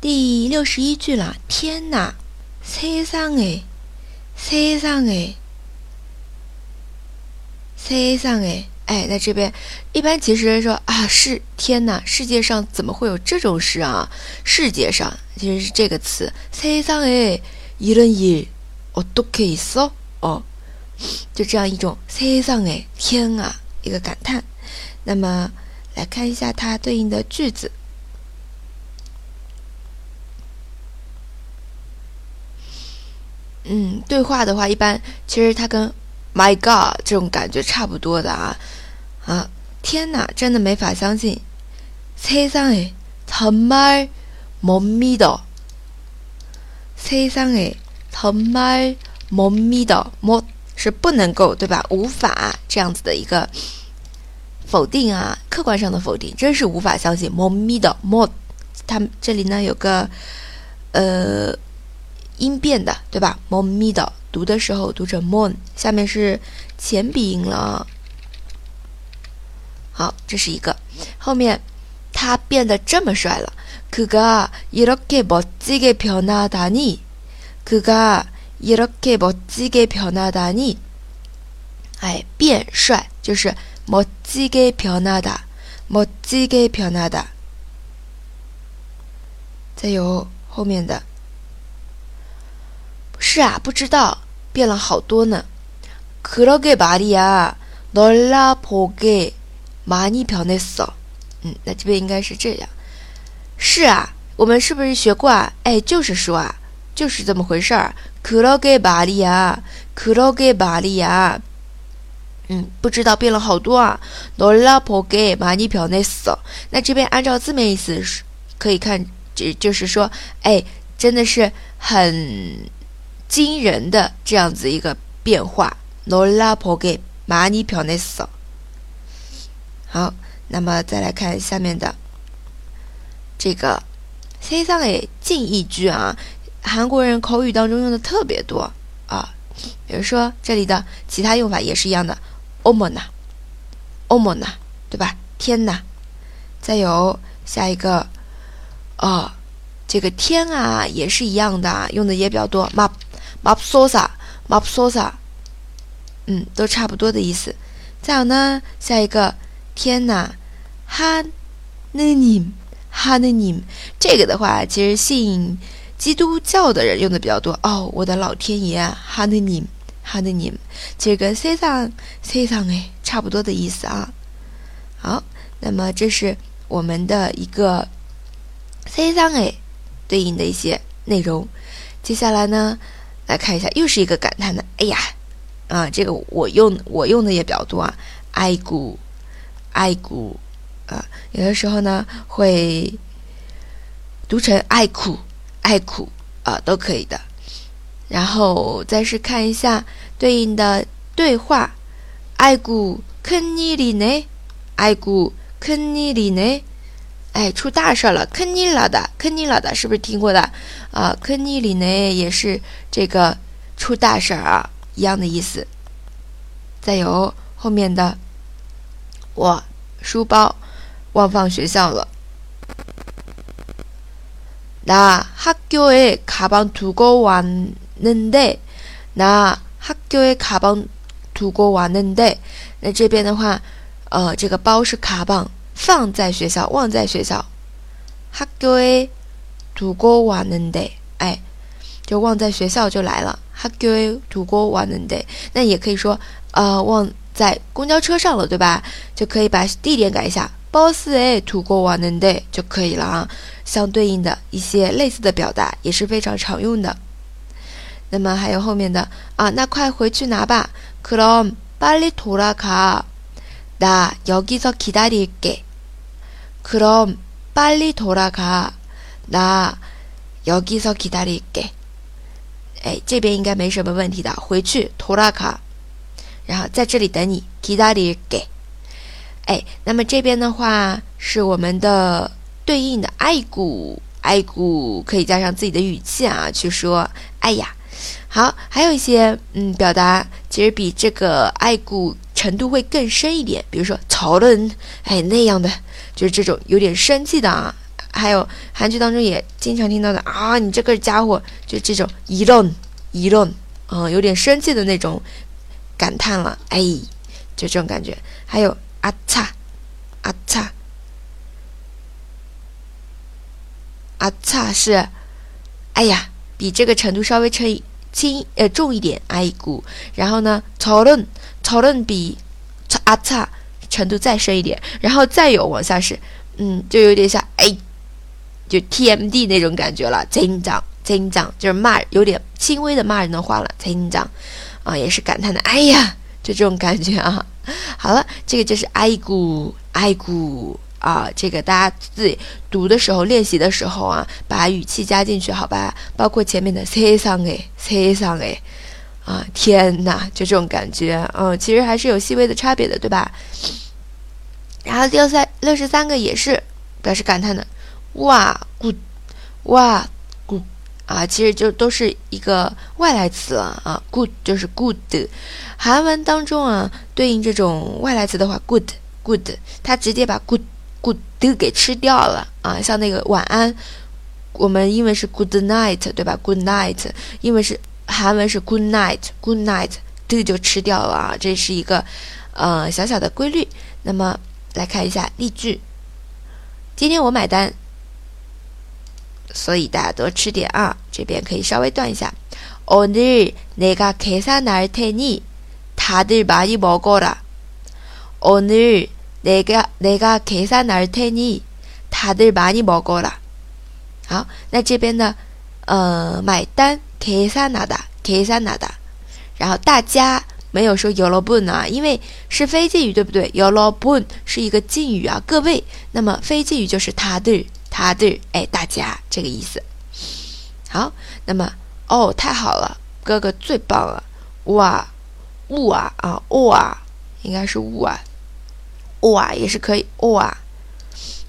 第六十一句了，天哪，세상 에， 세상 에， 세상 에， 哎，那这边一般其实说啊，是天哪，世界上怎么会有这种事啊？世界上其实是这个词，세상에이런일어떻게있어哦，就这样一种세상 에， 天啊，一个感叹。那么来看一下它对应的句子。 嗯，对话的话，一般其实它跟 “My God” 这种感觉差不多的啊啊！天哪，真的没法相信！세상에정말못믿 어， 세상에정말못믿 어， 못是不能够对吧？无法这样子的一个否定啊，客观上的否定，真是无法相信。못믿 어， 못， 它这里呢有个呃。 音变的，对吧？mon middle 读的时候读成 mon，下面是前鼻音了。好，这是一个。后面他变得这么帅了。그가이렇게멋지게변하다 니， 그가이렇게멋지게변하다 니。 哎，变帅就是멋지게변하 다， 멋지게변하 다。 再有后面的。 是啊，不知道变了好多呢。그러게말이야놀라보게많이변했어嗯，那这边应该是这样。是啊，我们是不是学过啊？哎，就是说啊，就是这么回事儿。그러게말이야그러게말이 야。 嗯，不知道变了好多啊。놀라보게많이변했어那这边按照字面意思是可以看，就就是说，哎，真的是很。 惊人的这样子一个变化，nola poge mani pioneso。好，那么再来看下面的这个 “say s o n 近义句啊，韩国人口语当中用的特别多啊。比如说这里的其他用法也是一样的，omona，omona，对吧？天哪！再有下一个，哦，这个天啊，也是一样的，用的也比较多，map。普索萨，马普索萨，嗯，都差不多的意思。再有呢，下一个，天哪，哈尼尼，哈尼尼，这个的话，其实信基督教的人用的比较多。哦，我的老天爷，哈尼尼，哈尼尼，其实跟塞桑塞桑哎差不多的意思啊。好，那么这是我们的一个塞桑哎对应的一些内容。接下来呢？来看一下，又是一个感叹的。哎呀，啊，这个我用我用的也比较多啊。爱古，爱古，啊，有的时候呢会读成爱苦，爱苦啊，都可以的。然后再是看一下对应的对话。爱古肯尼里呢？爱古肯尼里呢？哎，出大事了！肯尼拉的，肯尼拉的，是不是听过的？啊，肯尼里呢也是这个出大事儿啊，一样的意思。再有后面的，我书包忘放学校了。나학교에가방두고왔는 데， 나학교에가방두고왔는 데， 那这边的话，呃，这个包是卡棒。 放在学校，忘在学校。학교에두고왔는 데， 哎，就忘在学校就来了。학교에두고왔는 데， 那也可以说，呃，忘在公交车上了，对吧？就可以把地点改一下，버스에두고왔는 데， 就可以了啊。相对应的一些类似的表达也是非常常用的。那么还有后面的啊，那快回去拿吧。그럼빨리돌아가나여기서기다릴게 그럼빨리돌아가나여기서기다릴게哎，这边应该没什么问题的。回去돌아 가， 然后在这里等你기다릴 게。 哎，那么这边的话是我们的对应的爱古，爱古可以加上自己的语气啊去说。哎呀，好，还有一些嗯表达，其实比这个爱古 程度会更深一点。比如说讨论，哎那样的。就是这种有点生气的啊，还有韩剧当中也经常听到的啊，你这个家伙就这种一愣一愣，嗯，有点生气的那种感叹了，哎，就这种感觉。还有啊擦啊擦啊擦是，哎呀，比这个程度稍微轻轻呃重一点，哎股。然后呢，讨论讨论比啊擦程度再深一点，然后再有往下是，嗯，就有点像哎。就 TMD 那种感觉了，增长增长就是骂，有点轻微的骂人的话了，增长啊，也是感叹的，哎呀，就这种感觉啊。好了，这个就是爱古爱古啊这个大家自己读的时候练习的时候啊把语气加进去好吧？包括前面的 say something say something 啊天呐就这种感觉。嗯其实还是有细微的差别的对吧？然后六三六十三个也是表示感叹的。哇 good 哇 good 啊其实就都是一个外来词了啊 good 就是 good 韩文当中啊对应这种外来词的话 good good 它直接把 good good，good 给吃掉了啊，像那个晚安，我们英文是 good night，对吧？good night，因为是韩文是 good night，good night，这个就吃掉了啊，这是一个呃小小的规律。那么来看一下例句，今天我买单。所以大家多吃点啊！这边可以稍微断一下。오늘내가계산할테니다들많이먹어 라。 오늘 내가내가계산할테니다들많이먹어 라。 好，那这边呢？呃，买单계산하 다， 계산하 다。 然后大家没有说여러 분啊，因为是非敬语，对不对？여러분是一个敬语啊，各位。那么非敬语就是다 들。 他对，哎，大家这个意思。好，那么哦，太好了，哥哥最棒了，哇，哇啊，哇，应该是哇， 哇也是可以，哇，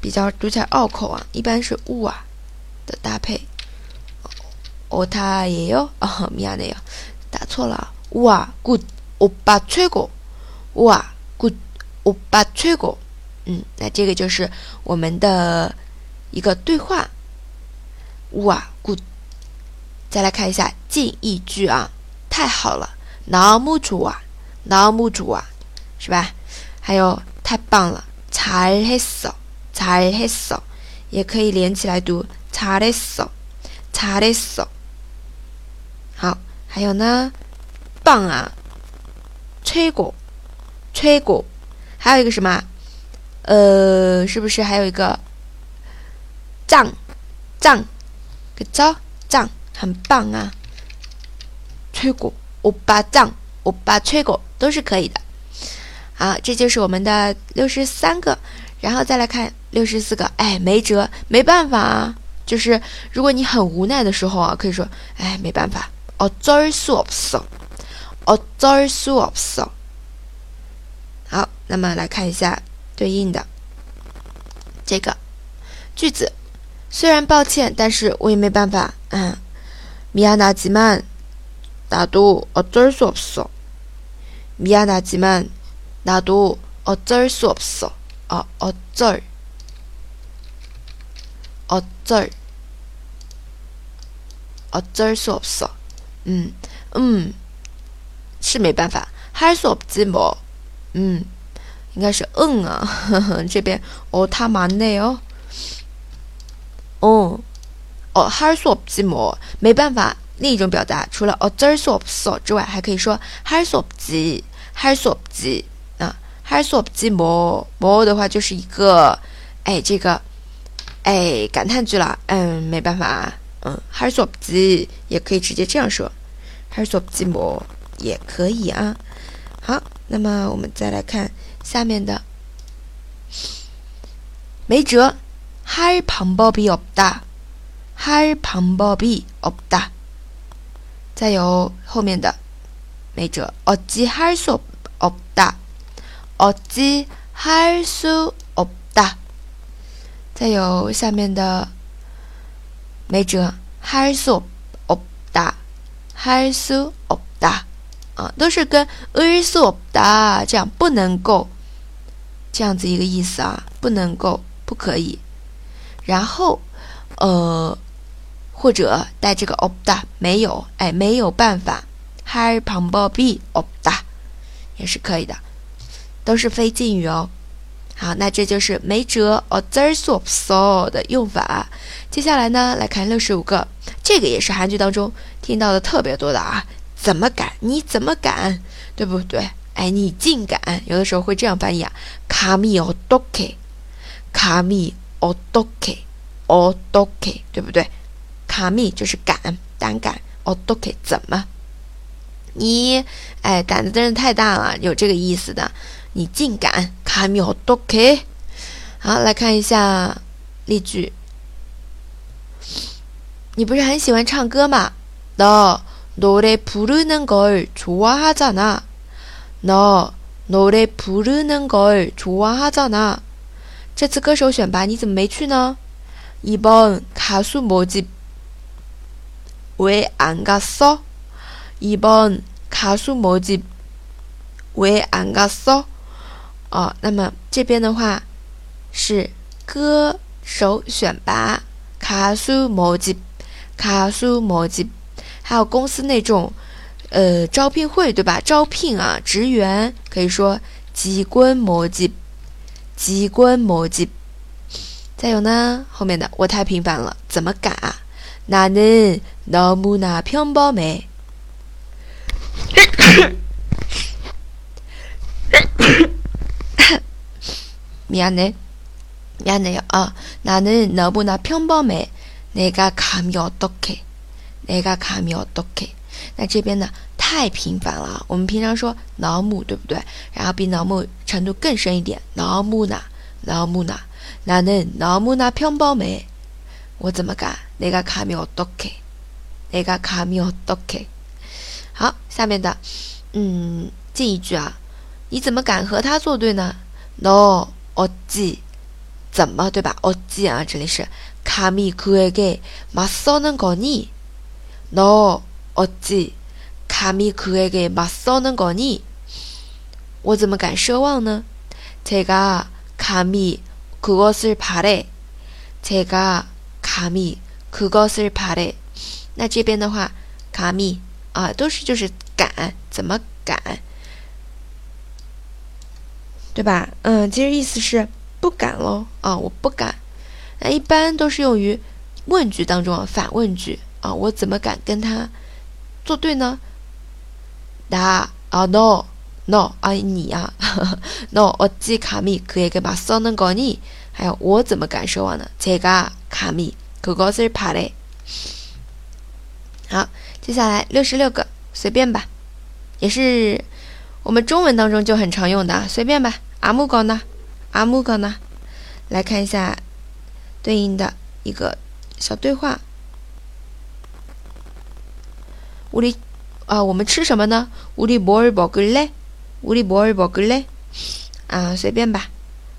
比较读起来拗口啊，一般是哇的搭配。哦，他也有啊，米亚那有，打错了，哇，good，欧巴吹过，哇，good，欧巴吹过，嗯，那这个就是我们的。一个对话，哇，good！再来看一下近义句啊，太好了，너무좋 아， 너무좋 아， 是吧？还有 太棒了，잘했 어， 잘했 어， 也可以连起来读，잘했 어， 잘했 어。 好，还有呢，棒啊，吹过，吹过，还有一个什么？呃，是不是还有一个？赞，赞，个招，赞，很棒啊！吹过，欧巴赞，欧巴吹过，都是可以的。 好，这就是我们的六十三个，然后再来看六十四个。哎，没辙，没办法啊。就是如果你很无奈的时候啊，可以说，哎，没办法。어쩔수없 어， 어쩔수없 어。 好，那么来看一下对应的这个句子。虽然抱歉，但是我也没办法。嗯，미안하지만나도어쩔수없어미안하지만 나도어쩔수없어어어쩔어쩔어쩔수없어嗯嗯，是没办法。할수없지 뭐。 嗯，应该是嗯啊。这边哦，他蛮累哦。哦，哦，har so 지 뭐， 没办法，另一种表达，除了哦쩔수 so之外，还可以说 har so 지 har so 지 啊，har so 지 뭐， 뭐的话就是一个，哎，这个，哎，感叹句了，嗯，没办法，嗯，har so 지也可以直接这样说，har so 지 뭐， 也可以啊。好，那么我们再来看下面的，没辙。할 방법이 없다. 할 방법이 없다. 再有后面的没辙 어찌 할 수 없다. 어찌 할 수 없다. 再有下面的没辙 할수 없다. 할 수 없다. 啊，都是跟을수 없다 这样不能够这样子一个意思啊，不能够，不可以。 然后，呃，或者带这个 없다没有，哎，没有办法，할방법이없다也是可以的， 都是非敬语哦。好，那这就是没辙 o t h e r s of s o 的用法。接下来呢，来看六十五个，这个也是韩剧当中听到的特别多的啊。怎么敢？你怎么敢？对不对？哎，你竟敢！有的时候会这样翻译啊，卡米奥多克，卡米奥多克，奥多克，对不对？卡米就是敢，胆敢，奥多克怎么？你哎，胆子真是太大了，有这个意思的。你竟敢？감이어떻 게？ 好，来看一下例句。你不是很喜欢唱歌吗？너 노래 부르는 걸 좋아하잖아. 너 노래 부르는 걸 좋아하잖아. 这次歌手选拔你怎么没去呢? 이번 가수 모집 왜 안 갔어? 이번 가수 모집 왜 안 갔어? 哦，那么这边的话是歌手选拔，가수 모집，가수 모집。还有公司那种，呃，招聘会对吧？招聘啊，职员可以说机关模级，机关模级。再有呢，后面的我太平凡了，怎么敢啊？나는너무나평범 해。 미안해미안해요아나는너무나평범해내가감이어떻게那个卡米奥多 K，那这边呢太频繁了。我们平常说脑母，对不对？然后比脑母程度更深一点，脑母呢？脑母呢？那能脑母呢？偏包没？我怎么敢？那个卡米奥多 K，那个卡米奥多 K。 好，下面的，嗯，进一句啊，你怎么敢和他作对呢？No，어찌怎么对吧？어찌啊，这里是卡米그에게맞서는거 니？ 너어찌감히그에게맞서는거 니？ 我怎么敢奢望呢？제가감히그것을바 래。 제가감히그것을바 래。 那这边的话，감히 啊，都是就是敢，怎么敢？对吧？嗯，其实意思是不敢喽啊，我不敢。那一般都是用于问句当中啊，反问句。啊，我怎么敢跟他作对呢？答啊，no no 啊，你啊，no 我记卡米可以跟把骚能搞你，还有我怎么敢奢望呢？这个卡米可高是怕嘞。好，接下来六十六个，随便吧，也是我们中文当中就很常用的，随便吧。阿木高呢？阿木高呢？来看一下对应的一个小对话。우리啊，我们吃什么呢？우리뭘먹을 래？ 우리뭘먹을 래？ 啊，随便吧。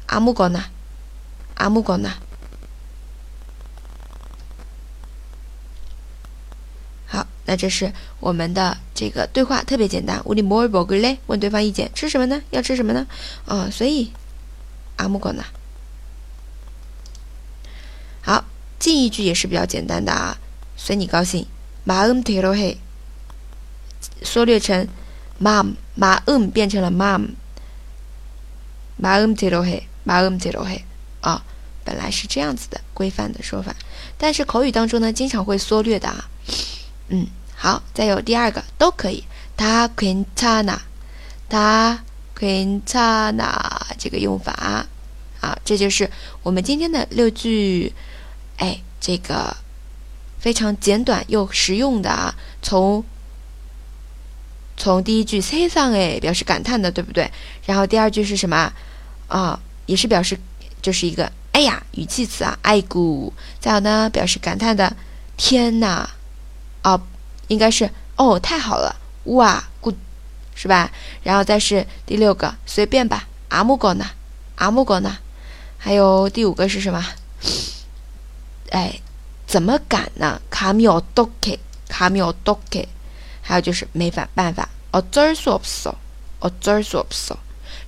아무거 나， 아무거 나。 那这是我们的这个对话，特别简单。우리뭘먹을 래？ 问对方意见，吃什么呢？要吃什么呢？啊，所以아무거 나。 好，近义句也是比较简单的啊，随你高兴。마음대로 해。 缩略成 mom，马嗯变成了 mom，马嗯提罗嘿，马嗯提罗嘿啊，本来是这样子的规范的说法，但是口语当中呢，经常会缩略的啊。 嗯，好，再有第二个都可以，他괜찮 아， 他괜찮아这个用法啊，这就是我们今天的六句，哎，这个非常简短又实用的啊，从。从第一句 “say s o n 哎，表示感叹的，对不对？然后第二句是什么啊？也是表示，就是一个哎呀语气词啊，爱古。再有呢，表示感叹的，天哪， ”。哦，应该是哦，太好了，哇，good，是吧？然后再是第六个，随便吧，阿木狗呢？阿木狗呢？还有第五个是什么？哎，怎么敢呢？卡米奥多克，卡米奥多克。还有就是没法办法，어쩔수없 어， 어쩔수없 어。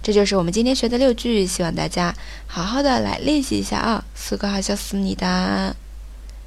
这就是我们今天学的六句，希望大家好好的来练习一下啊。수고하셨습니다